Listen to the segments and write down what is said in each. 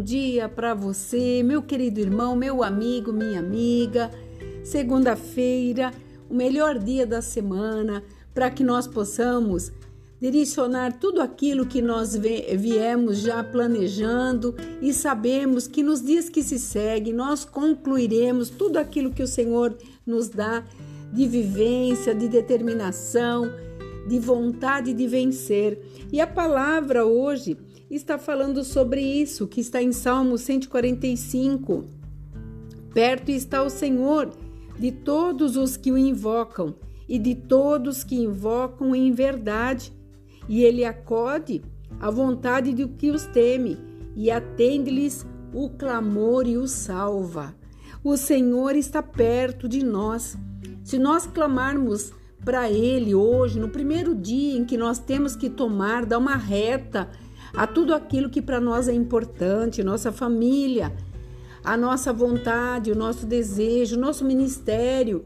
dia para você, meu querido irmão, meu amigo, minha amiga. Segunda-feira, o melhor dia da semana, para que nós possamos direcionar tudo aquilo que nós viemos já planejando e sabemos que nos dias que se seguem nós concluiremos tudo aquilo que o Senhor nos dá de vivência, de determinação, de vontade de vencer. E a palavra hoje está falando sobre isso, que está em Salmo 145. Perto está o Senhor de todos os que o invocam e de todos que invocam em verdade. E ele acode à vontade do que os teme e atende-lhes o clamor e o salva. O Senhor está perto de nós. Se nós clamarmos para Ele hoje, no primeiro dia em que nós temos que tomar, dar uma reta a tudo aquilo que para nós é importante, nossa família, a nossa vontade, o nosso desejo, nosso ministério,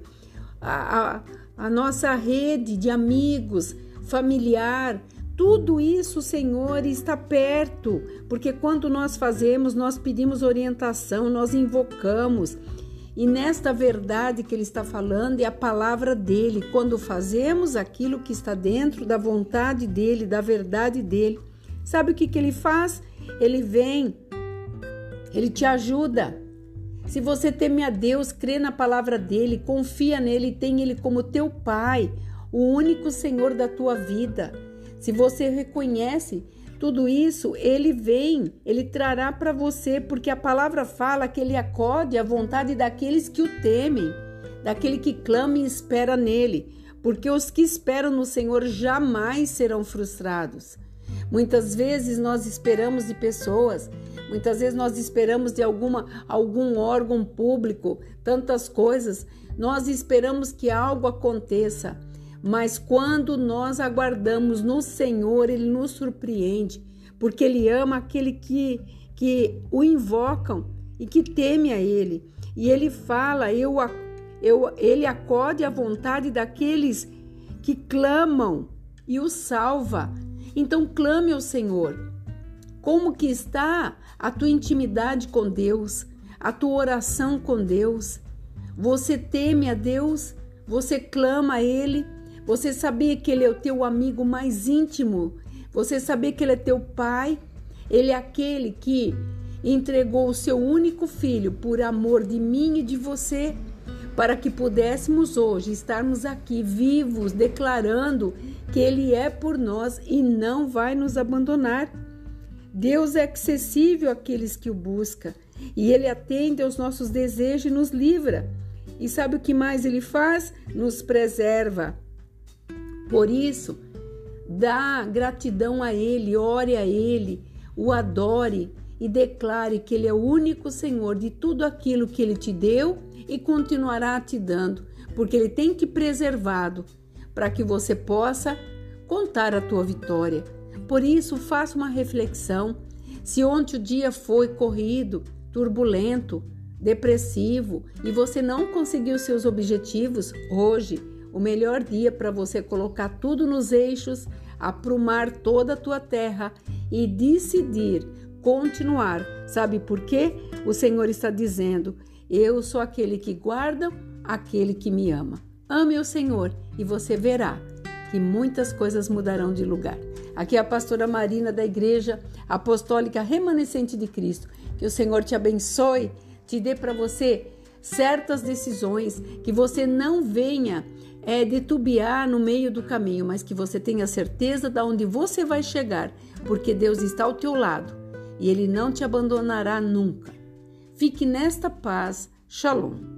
a, a, a nossa rede de amigos, familiar, tudo isso, Senhor, está perto, porque quando nós fazemos, nós pedimos orientação, nós invocamos e nesta verdade que ele está falando é a palavra dele. Quando fazemos aquilo que está dentro da vontade dele, da verdade dele, sabe o que, que ele faz? Ele vem, ele te ajuda. Se você teme a Deus, crê na palavra dele, confia nele e tem ele como teu pai, o único Senhor da tua vida. Se você reconhece tudo isso ele vem, ele trará para você, porque a palavra fala que ele acode à vontade daqueles que o temem, daquele que clama e espera nele, porque os que esperam no Senhor jamais serão frustrados. Muitas vezes nós esperamos de pessoas, muitas vezes nós esperamos de alguma algum órgão público, tantas coisas, nós esperamos que algo aconteça. Mas quando nós aguardamos no Senhor, Ele nos surpreende, porque Ele ama aquele que, que o invocam e que teme a Ele. E Ele fala, eu, eu, Ele acode à vontade daqueles que clamam e o salva. Então clame ao Senhor. Como que está a tua intimidade com Deus, a tua oração com Deus? Você teme a Deus? Você clama a Ele? Você sabia que ele é o teu amigo mais íntimo? Você sabia que ele é teu pai? Ele é aquele que entregou o seu único filho por amor de mim e de você, para que pudéssemos hoje estarmos aqui vivos, declarando que ele é por nós e não vai nos abandonar. Deus é acessível àqueles que o buscam e ele atende aos nossos desejos e nos livra. E sabe o que mais ele faz? Nos preserva. Por isso, dá gratidão a Ele, ore a Ele, o adore e declare que Ele é o único Senhor de tudo aquilo que Ele te deu e continuará te dando, porque Ele tem te preservado para que você possa contar a tua vitória. Por isso, faça uma reflexão. Se ontem o dia foi corrido, turbulento, depressivo e você não conseguiu seus objetivos, hoje o melhor dia para você colocar tudo nos eixos, aprumar toda a tua terra e decidir continuar. Sabe por quê? O Senhor está dizendo: Eu sou aquele que guarda aquele que me ama. Ame o Senhor e você verá que muitas coisas mudarão de lugar. Aqui é a pastora Marina da Igreja Apostólica Remanescente de Cristo. Que o Senhor te abençoe, te dê para você certas decisões, que você não venha é, titubear no meio do caminho, mas que você tenha certeza de onde você vai chegar, porque Deus está ao teu lado e Ele não te abandonará nunca. Fique nesta paz. Shalom.